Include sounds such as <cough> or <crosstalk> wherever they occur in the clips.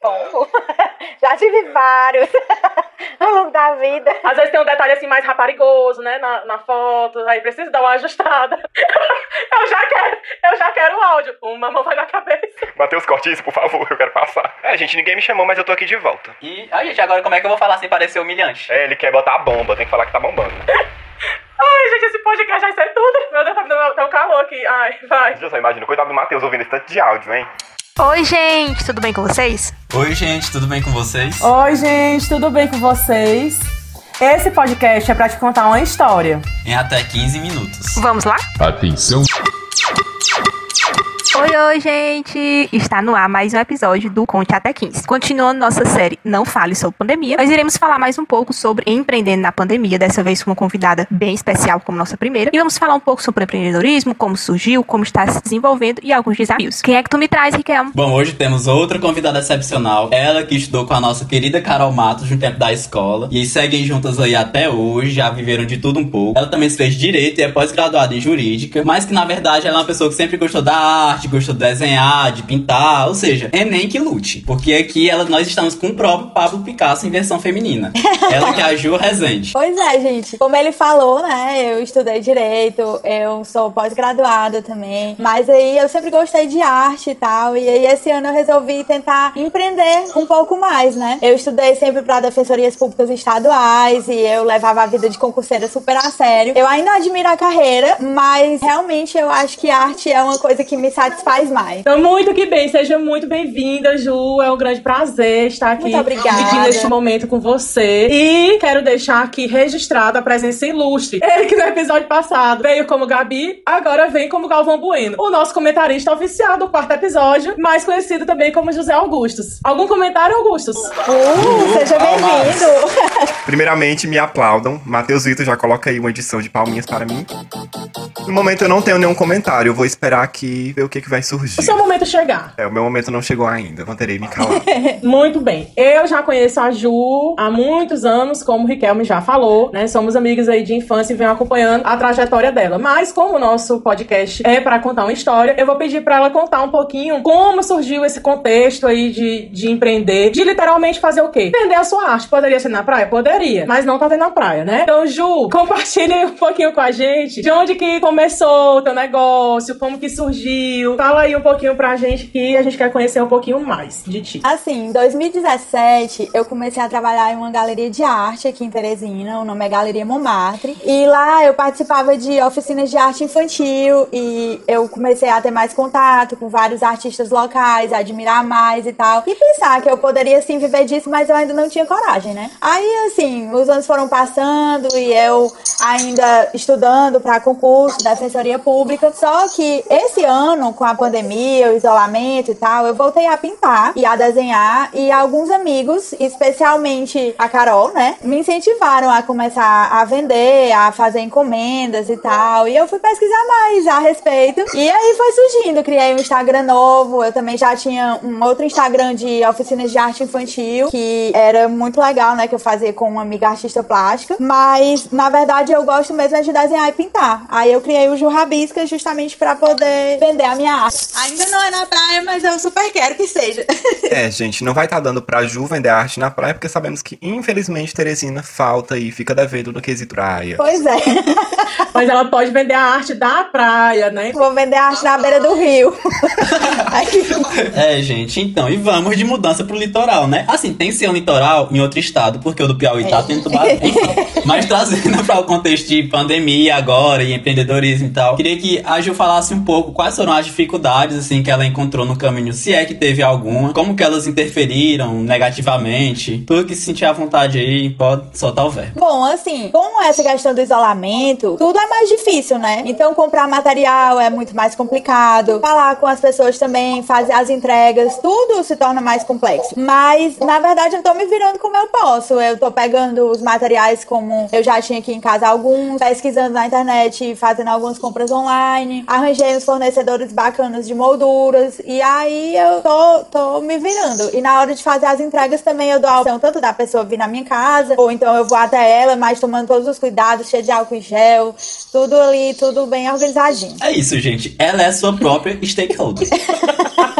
Pombo? <laughs> Já tive vários <laughs> ao longo da vida. Às vezes tem um detalhe assim mais raparigoso, né, na, na foto, aí precisa dar uma ajustada. <laughs> eu já quero, eu já quero o áudio. Uma mão vai na cabeça. Matheus, corte isso, por favor, eu quero passar. É, gente, ninguém me chamou, mas eu tô aqui de volta. E, ai, gente, agora como é que eu vou falar sem parecer humilhante? É, ele quer botar a bomba, tem que falar que tá bombando. Ai, gente, esse podcast vai ser tudo. Meu Deus, tá me dando tá um calor aqui. Ai, vai. Eu só imagino, coitado do Matheus ouvindo esse tanto de áudio, hein? Oi, gente, tudo bem com vocês? Oi, gente, tudo bem com vocês? Oi, gente, tudo bem com vocês? Esse podcast é pra te contar uma história. Em até 15 minutos. Vamos lá? Atenção, Oi, oi, gente! Está no ar mais um episódio do Conte Até 15. Continuando nossa série Não Fale sobre Pandemia, nós iremos falar mais um pouco sobre empreendendo na pandemia, dessa vez com uma convidada bem especial como nossa primeira. E vamos falar um pouco sobre empreendedorismo, como surgiu, como está se desenvolvendo e alguns desafios. Quem é que tu me traz, Riquelme? Bom, hoje temos outra convidada excepcional. Ela que estudou com a nossa querida Carol Matos no tempo da escola. E seguem juntas aí até hoje, já viveram de tudo um pouco. Ela também fez direito e é pós-graduada em jurídica. Mas que na verdade ela é uma pessoa que sempre gostou da arte, gostou de desenhar, de pintar. Ou seja, é nem que lute. Porque aqui ela, nós estamos com o próprio Pablo Picasso em versão feminina. <laughs> Ela que é a Ju Rezende. Pois é, gente. Como ele falou, né? Eu estudei direito, eu sou pós-graduada também. Mas aí eu sempre gostei de arte e tal. E aí esse ano eu resolvi tentar empreender um pouco mais, né? Eu estudei sempre para defensorias públicas estaduais e eu levava a vida de concurseira super a sério. Eu ainda admiro a carreira, mas realmente eu acho que arte é uma coisa que me satisfaz mais. Então, muito que bem, seja muito bem-vinda, Ju. É um grande prazer estar aqui Muito obrigada. dividindo este momento com você. E quero deixar aqui registrada a presença ilustre. Ele que no episódio passado veio como Gabi, agora vem como Galvão Bueno. O nosso comentarista oficial do quarto episódio, mais conhecido também como José Augustus. Algum comentário, Augustus? Uh, seja bem-vindo. Primeiramente, me aplaudam. Matheus Vitor já coloca aí uma edição de palminhas para mim. No momento eu não tenho nenhum comentário, eu vou esperar aqui ver o que, que vai surgir. O seu momento chegar. É, o meu momento não chegou ainda, manterei me calar. <laughs> Muito bem. Eu já conheço a Ju há muitos anos, como o Riquelme já falou, né? Somos amigas aí de infância e venho acompanhando a trajetória dela. Mas como o nosso podcast é para contar uma história, eu vou pedir para ela contar um pouquinho como surgiu esse contexto aí de, de empreender, de literalmente fazer o quê? Vender a sua arte. Poderia ser na praia? Poderia, mas não tá vendo na praia, né? Então, Ju, compartilha um pouquinho com a gente de onde que começou o teu negócio, como que surgiu. Fala aí um pouquinho pra gente que a gente quer conhecer um pouquinho mais de ti. Assim, em 2017, eu comecei a trabalhar em uma galeria de arte aqui em Teresina, o nome é Galeria Montmartre. E lá eu participava de oficinas de arte infantil e eu comecei a ter mais contato com vários artistas locais, a admirar mais e tal. E pensar que eu poderia sim viver disso, mas eu ainda não tinha coragem, né? Aí, assim, os anos foram passando e eu ainda estudando para concurso, defensoria pública. Só que esse ano, com a pandemia, o isolamento e tal, eu voltei a pintar e a desenhar. E alguns amigos, especialmente a Carol, né, me incentivaram a começar a vender, a fazer encomendas e tal. E eu fui pesquisar mais a respeito. E aí foi surgindo. Criei um Instagram novo. Eu também já tinha um outro Instagram de oficinas de arte infantil, que era muito legal, né, que eu fazia com uma amiga artista plástica. Mas, na verdade, eu gosto mesmo é de desenhar e pintar. Aí eu criei o Ju Rabisca justamente pra poder vender a minha arte. Ainda não é na praia, mas eu super quero que seja. <laughs> é, gente, não vai estar dando pra Ju vender arte na praia, porque sabemos que, infelizmente, Teresina falta e fica devendo no quesito praia. pois é. <laughs> <laughs> Mas ela pode vender a arte da praia, né? Vou vender arte na beira do rio. <laughs> É, gente, então, e vamos de mudança pro litoral, né? Assim, tem que ser um litoral em outro estado, porque o do Piauí tá tendo tubarão. <laughs> Mas trazendo para o contexto de pandemia agora e empreendedorismo e tal, queria que a Ju falasse um pouco quais foram as dificuldades, assim, que ela encontrou no caminho, se é que teve alguma, como que elas interferiram negativamente, tudo que se sentir à vontade aí, pode soltar o verbo. Bom, assim, com essa questão do isolamento, tudo é mais difícil, né? Então, comprar material é muito mais complicado. Falar com as pessoas também, fazer as entregas, tudo se torna mais complexo. Mas, na verdade, eu tô me virando como eu posso. Eu tô pegando os materiais como eu já tinha aqui em casa alguns, pesquisando na internet, fazendo algumas compras online. Arranjei uns fornecedores bacanas de molduras. E aí eu tô, tô me virando. E na hora de fazer as entregas também eu dou a opção tanto da pessoa vir na minha casa, ou então eu vou até ela, mas tomando todos os cuidados, cheio de álcool em gel, tudo ali, tudo bem organizadinho. É isso, gente. Ela é sua própria stakeholder. <laughs>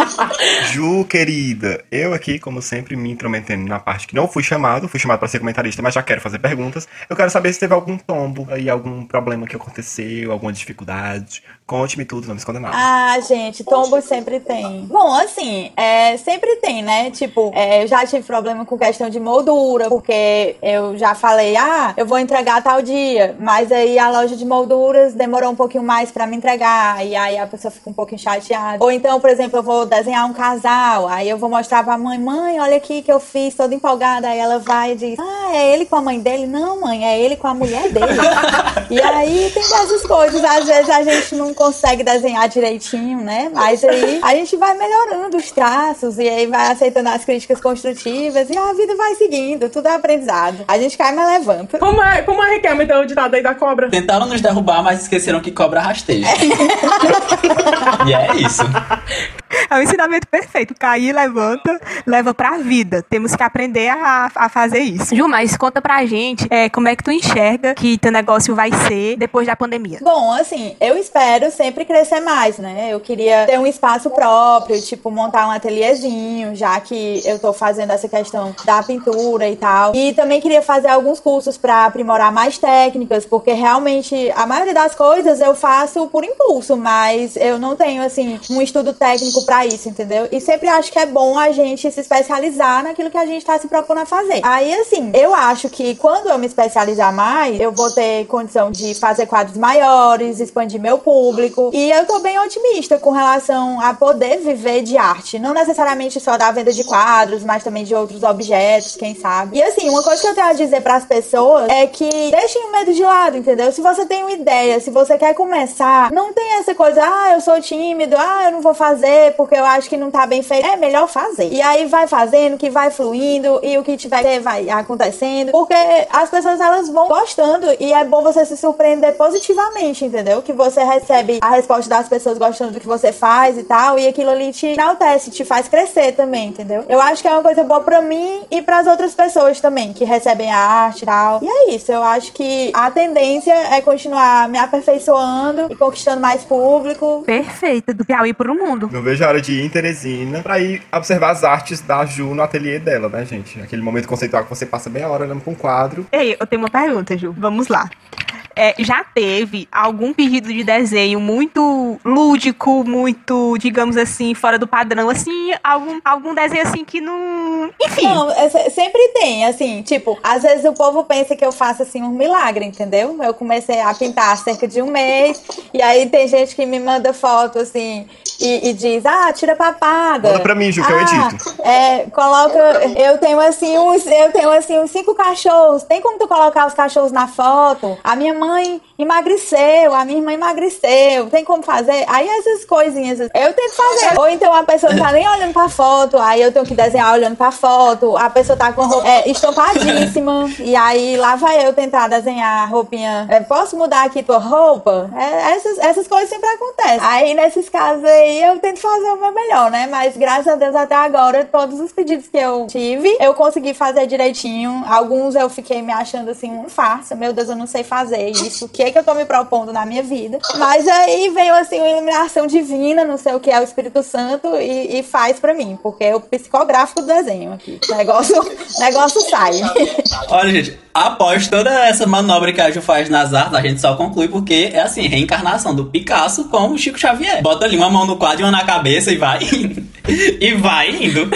Ju, querida, eu aqui, como sempre, me intrometendo na parte que não fui chamado, fui chamado para ser comentarista, mas já quero fazer perguntas. Eu quero saber se teve algum tombo aí, algum problema que aconteceu, alguma dificuldade. Conte-me tudo, não me esconda nada. Ah, gente, tombo sempre tem. Bom, assim, é, sempre tem, né? Tipo, é, eu já tive problema com questão de moldura, porque eu já falei, ah, eu vou entregar tal dia, mas aí a loja de molduras demorou um pouquinho mais para me entregar, e aí a pessoa fica um pouquinho chateada. Ou então, por exemplo, eu vou desenhar um casal, aí eu vou mostrar pra mãe, mãe, olha aqui que eu fiz, toda empolgada, aí ela vai e diz, ah, é ele com a mãe dele? Não, mãe, é ele com a mulher dele. <laughs> e aí tem essas coisas, às vezes a gente não consegue desenhar direitinho, né? Mas aí a gente vai melhorando os traços e aí vai aceitando as críticas construtivas e a vida vai seguindo, tudo é aprendizado. A gente cai, mas levanta. Como é, como é Riquelme, então, o ditado aí da cobra? Tentaram nos derrubar, mas esqueceram que cobra rasteja. <laughs> e é isso. É ensinamento perfeito. Cair, levanta, leva pra vida. Temos que aprender a, a fazer isso. Ju, mas conta pra gente é, como é que tu enxerga que teu negócio vai ser depois da pandemia. Bom, assim, eu espero sempre crescer mais, né? Eu queria ter um espaço próprio, tipo, montar um ateliêzinho, já que eu tô fazendo essa questão da pintura e tal. E também queria fazer alguns cursos para aprimorar mais técnicas, porque realmente a maioria das coisas eu faço por impulso, mas eu não tenho, assim, um estudo técnico para isso, entendeu? E sempre acho que é bom a gente se especializar naquilo que a gente tá se propondo a fazer. Aí, assim, eu acho que quando eu me especializar mais, eu vou ter condição de fazer quadros maiores, expandir meu público. E eu tô bem otimista com relação a poder viver de arte. Não necessariamente só da venda de quadros, mas também de outros objetos, quem sabe. E assim, uma coisa que eu tenho a dizer para as pessoas é que deixem o medo de lado, entendeu? Se você tem uma ideia, se você quer começar, não tem essa coisa, ah, eu sou tímido, ah, eu não vou fazer porque eu acho que não tá bem feito. É melhor fazer. E aí vai fazendo, que vai fluindo e o que tiver vai acontecendo, porque as pessoas elas vão gostando e é bom você se surpreender positivamente, entendeu? Que você recebe a resposta das pessoas gostando do que você faz e tal, e aquilo ali te enaltece, te faz crescer também, entendeu? Eu acho que é uma coisa boa pra mim e pras outras pessoas também, que recebem a arte e tal. E é isso, eu acho que a tendência é continuar me aperfeiçoando e conquistando mais público. Perfeita, do Piauí pro mundo. Não vejo a hora de ir em Teresina pra ir observar as artes da Ju no ateliê dela, né, gente? Aquele momento conceitual que você passa meia hora olhando pra um quadro. Ei, eu tenho uma pergunta, Ju. Vamos lá. É, já teve algum pedido de desenho muito lúdico, muito, digamos assim, fora do padrão, assim, algum, algum desenho assim que não. Enfim. Não, é se- sempre tem, assim, tipo, às vezes o povo pensa que eu faço assim um milagre, entendeu? Eu comecei a pintar há cerca de um mês, e aí tem gente que me manda foto assim e, e diz, ah, tira papada. Manda pra mim, Ju, que eu Ah, edito. É, coloca. Eu tenho assim uns. Eu tenho assim uns cinco cachorros. Tem como tu colocar os cachorros na foto? A minha mãe emagreceu, a minha irmã emagreceu. Tem como fazer? Aí essas coisinhas. Eu tento fazer. Ou então a pessoa não tá nem olhando pra foto. Aí eu tenho que desenhar olhando pra foto. A pessoa tá com a roupa é, estampadíssima. e aí lá vai eu tentar desenhar a roupinha. É, posso mudar aqui tua roupa? É, essas, essas coisas sempre acontecem. Aí nesses casos aí eu tento fazer o meu melhor, né? Mas graças a Deus até agora, todos os pedidos que eu tive, eu consegui fazer direitinho. Alguns eu fiquei me achando assim, um farsa. Meu Deus, eu não sei fazer isso. O que é que eu tô me propondo na minha vida? Mas aí veio assim uma iluminação divina, não sei o que é o Espírito Santo, e, e faz pra mim, porque é o psicográfico do desenho aqui. O negócio, negócio sai. Olha, gente, após toda essa manobra que a Ju faz nas artes, a gente só conclui porque é assim, reencarnação do Picasso com o Chico Xavier. Bota ali uma mão no quadro e uma na cabeça e vai. <laughs> E vai indo.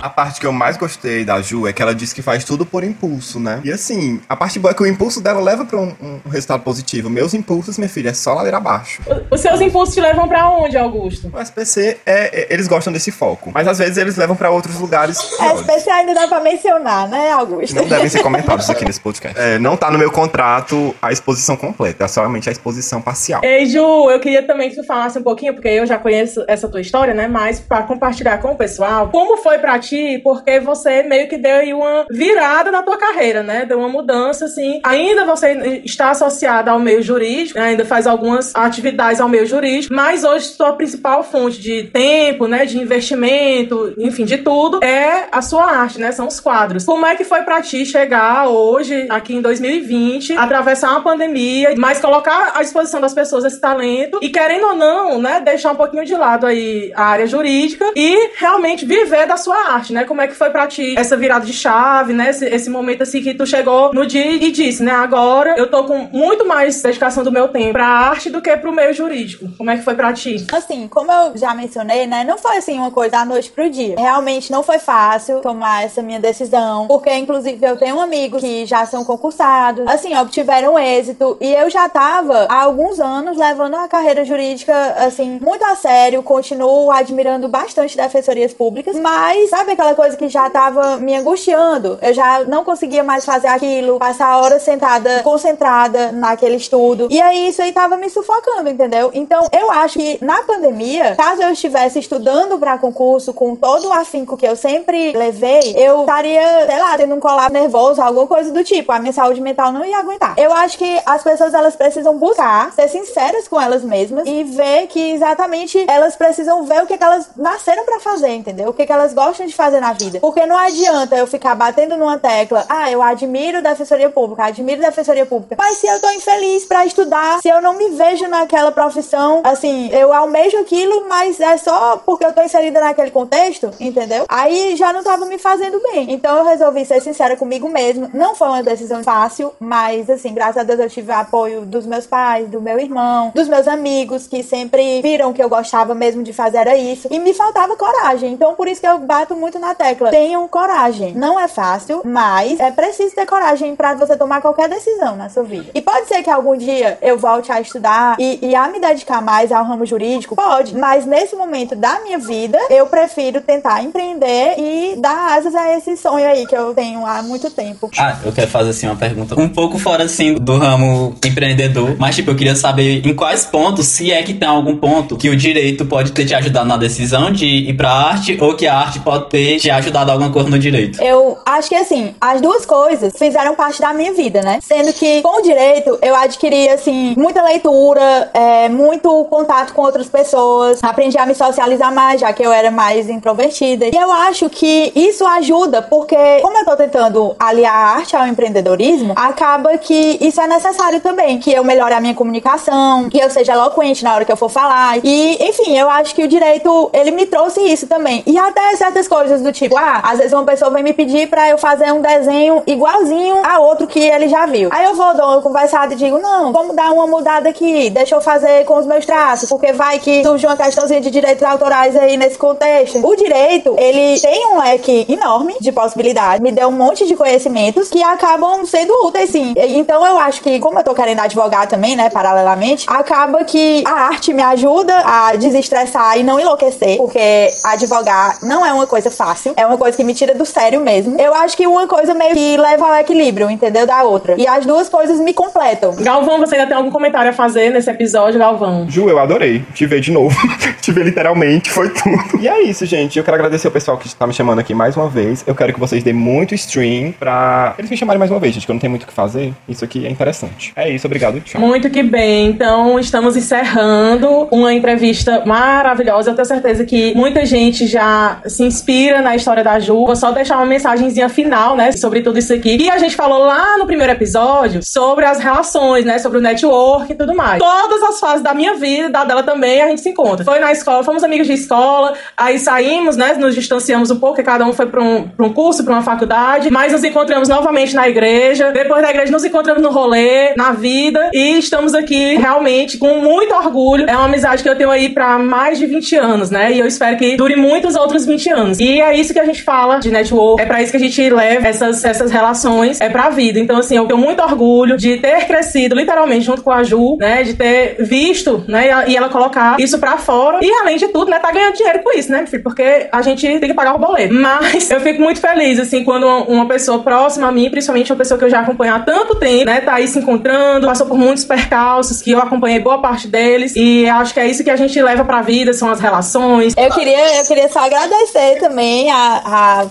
A parte que eu mais gostei da Ju é que ela disse que faz tudo por impulso, né? E assim, a parte boa é que o impulso dela leva pra um, um resultado positivo. Meus impulsos, minha filha, é só ladeira abaixo. Os seus impulsos te levam pra onde, Augusto? O SPC, é, é- eles gostam desse foco. Mas às vezes eles levam pra outros lugares É piores. especial ainda dá pra mencionar, né, Augusto? Não devem ser comentados aqui nesse <laughs> podcast. É, não tá no meu contrato a exposição completa, é somente a exposição parcial. Ei, Ju, eu queria também que tu falasse um pouquinho, porque eu já conheço essa tua história, né? Mas pra compartilhar com o pessoal, como foi pra ti aqui porque você meio que deu aí uma virada na tua carreira, né? Deu uma mudança, assim. Ainda você está associada ao meio jurídico, né? ainda faz algumas atividades ao meio jurídico, mas hoje sua principal fonte de tempo, né? De investimento, enfim, de tudo, é a sua arte, né? São os quadros. Como é que foi para ti chegar hoje, aqui em 2020, atravessar uma pandemia, mas colocar à disposição das pessoas esse talento e, querendo ou não, né? Deixar um pouquinho de lado aí a área jurídica e realmente viver da sua arte, né? Como é que foi para ti essa virada de chave, né? Esse, esse momento assim que tu chegou no dia e disse, né? Agora eu tô com muito mais dedicação do meu tempo pra arte do que pro meio jurídico. Como é que foi pra ti? Assim, como eu já mencionei, né? Não foi assim uma coisa da noite pro dia. Realmente não foi fácil tomar essa minha decisão, porque inclusive eu tenho amigos que já são concursados, assim, obtiveram êxito e eu já tava há alguns anos levando a carreira jurídica assim muito a sério, continuo admirando bastante defensorias públicas, mas sabe aquela coisa que já tava me angustiando? Eu já não conseguia mais fazer aquilo, passar horas sentada, concentrada naquele estudo. E aí isso aí tava me sufocando, entendeu? Então eu acho que na pandemia, caso eu estivesse estudando para concurso com todo o afinco que eu sempre levei, eu estaria, sei lá, tendo um colapso nervoso, alguma coisa do tipo. A minha saúde mental não ia aguentar. Eu acho que as pessoas elas precisam buscar ser sinceras com elas mesmas e ver que exatamente elas precisam ver o que, que elas nasceram para fazer, entendeu? O que, que elas gostam de fazer na vida. Porque não adianta eu ficar batendo numa tecla, ah, eu admiro defensoria pública, admiro defensoria pública. Mas se eu tô infeliz para estudar, se eu não me vejo naquela profissão, assim, eu almejo aquilo, mas é só porque eu tô inserida naquele contexto, entendeu? Aí já não tava me fazendo bem. Então eu resolvi ser sincera comigo mesma. Não foi uma decisão fácil, mas assim, graças a Deus eu tive apoio dos meus pais, do meu irmão, dos meus amigos que sempre viram que eu gostava mesmo de fazer era isso. E me faltava coragem. Então por isso que eu bato muito na tecla. Tenham coragem. Não é fácil, mas é preciso ter coragem para você tomar qualquer decisão na sua vida. E pode ser que algum dia eu volte a estudar e, e a me dedicar mais ao ramo jurídico? Pode. Mas nesse momento da minha vida, eu prefiro tentar empreender e dar asas a esse sonho aí que eu tenho há muito tempo. Ah, eu quero fazer assim uma pergunta um pouco fora assim do ramo empreendedor, mas tipo, eu queria saber em quais pontos, se é que tem algum ponto que o direito pode ter te ajudado na decisão de ir pra arte ou que a arte pode ter te ajudado alguma coisa no direito. Eu acho que assim, as duas coisas fizeram parte da minha vida, né? Sendo que com o direito eu adquiri assim muita leitura, é, muito contato com outras pessoas, aprendi a me socializar mais, já que eu era mais introvertida. E eu acho que isso ajuda, porque como eu tô tentando aliar a arte ao empreendedorismo, acaba que isso é necessário também, que eu melhore a minha comunicação, que eu seja eloquente na hora que eu for falar. E, enfim, eu acho que o direito, ele me trouxe isso também. E até certas coisas do tipo, ah, às vezes uma pessoa vem me pedir pra eu fazer um desenho igualzinho a outro que ele já viu. Aí eu vou, dou uma conversada e digo, não, vamos dar uma mudada aqui, deixa eu fazer com os meus traços, porque vai que surge uma questãozinha de direitos autorais aí nesse contexto. O direito, ele tem um leque enorme de possibilidades, me deu um monte de conhecimentos que acabam sendo úteis, sim. Então eu acho que, como eu tô querendo advogar também, né, paralelamente, acaba que a arte me ajuda a desestressar e não enlouquecer, porque advogar não é uma coisa fácil, é uma coisa que me tira do sério mesmo. Eu acho que uma coisa meio que leva ao equilíbrio, entendeu? Da outra. E as duas coisas me completam. Galvão, você ainda tem algum comentário a fazer nesse episódio, Galvão? Ju, eu adorei. Te ver de novo. <laughs> Te ver literalmente, foi tudo. E é isso, gente. Eu quero agradecer o pessoal que está me chamando aqui mais uma vez. Eu quero que vocês dêem muito stream pra eles me chamarem mais uma vez, gente, que eu não tenho muito o que fazer. Isso aqui é interessante. É isso, obrigado, tchau. Muito que bem. Então, estamos encerrando uma entrevista maravilhosa. Eu tenho certeza que muita gente já se inspira na história da Ju. Vou só deixar uma mensagenzinha final, né, sobre tudo isso aqui. E a gente falou lá no primeiro episódio sobre as relações, né, sobre o network e tudo mais. Todas as fases da minha vida, da dela também, a gente se encontra. Foi na escola, fomos amigos de escola, aí saímos, né, nos distanciamos um pouco, cada um foi para um, pra um curso, para uma faculdade, mas nos encontramos novamente na igreja. Depois da igreja, nos encontramos no rolê, na vida, e estamos aqui realmente com muito orgulho. É uma amizade que eu tenho aí para mais de 20 anos, né, e eu espero que dure muitos outros 20 anos. E é isso que a gente fala de network, é para isso que a gente leva essas, essas relações, é pra vida. Então, assim, eu tenho muito orgulho de ter crescido literalmente junto com a Ju, né, de ter visto, né, e ela colocar isso pra fora. E além de tudo, né, tá ganhando dinheiro com isso, né, filho? Porque a gente tem que pagar o boleto. Mas eu fico muito feliz, assim, quando uma, uma pessoa próxima a mim, principalmente uma pessoa que eu já acompanho há tanto tempo, né, tá aí se encontrando, passou por muitos percalços, que eu acompanhei boa parte deles. E acho que é isso que a gente leva pra vida, são as relações. Eu queria, eu queria só agradecer também também a,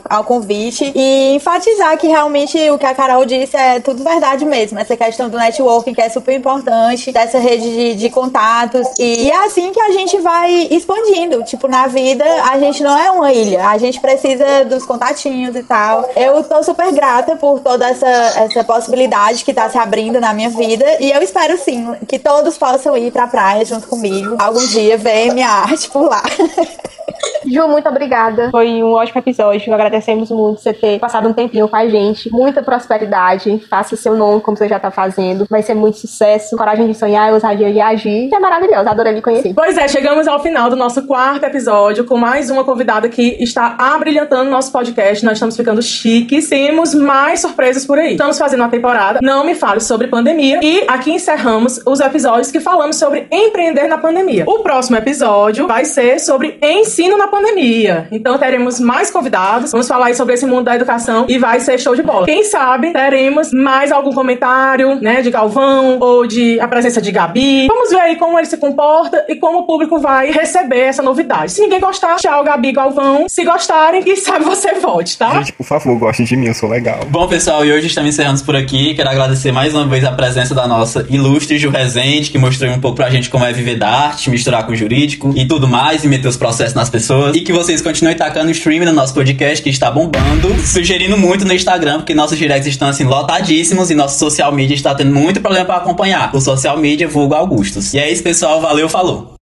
a, ao convite e enfatizar que realmente o que a Carol disse é tudo verdade mesmo. Essa questão do networking que é super importante, dessa rede de, de contatos. E, é assim que a gente vai expandindo. Tipo, na vida, a gente não é uma ilha. A gente precisa dos contatinhos e tal. Eu tô super grata por toda essa, essa possibilidade que tá se abrindo na minha vida. E eu espero sim que todos possam ir pra praia junto comigo. Algum dia ver minha <laughs> arte por lá. <laughs> Ju, muito obrigada. Foi um ótimo episódio. Agradecemos muito você ter passado um tempinho com a gente. Muita prosperidade. Faça seu nome como você já tá fazendo. Vai ser muito sucesso. Coragem de sonhar, ousadia de agir. É maravilhoso. Adorei lhe conhecer. Pois é, chegamos ao final do nosso quarto episódio com mais uma convidada que está abrilhantando nosso podcast. Nós estamos ficando chiques. Temos mais surpresas por aí. Estamos fazendo uma temporada. Não me fale sobre pandemia. E aqui encerramos os episódios que falamos sobre empreender na pandemia. O próximo episódio vai ser sobre ensino na pandemia. Então teremos mais convidados. Vamos falar aí sobre esse mundo da educação e vai ser show de bola. Quem sabe teremos mais algum comentário, né, de Galvão ou de a presença de Gabi. Vamos ver aí como ele se comporta e como o público vai receber essa novidade. Se ninguém gostar, tchau, Gabi Galvão. Se gostarem, quem sabe você volte, tá? Gente, por favor, gostem de mim, eu sou legal. Bom, pessoal, e hoje estamos encerrando por aqui. Quero agradecer mais uma vez a presença da nossa ilustre Ju Rezende, que mostrou um pouco pra gente como é viver da arte, misturar com o jurídico e tudo mais, e meter os processos nas pessoas. E que vocês continuem tacando stream no nosso podcast, que está bombando. Sugerindo muito no Instagram, porque nossos directs estão assim lotadíssimos e nosso social media está tendo muito problema para acompanhar. O social media vulgo Augustus. E é isso, pessoal. Valeu, falou!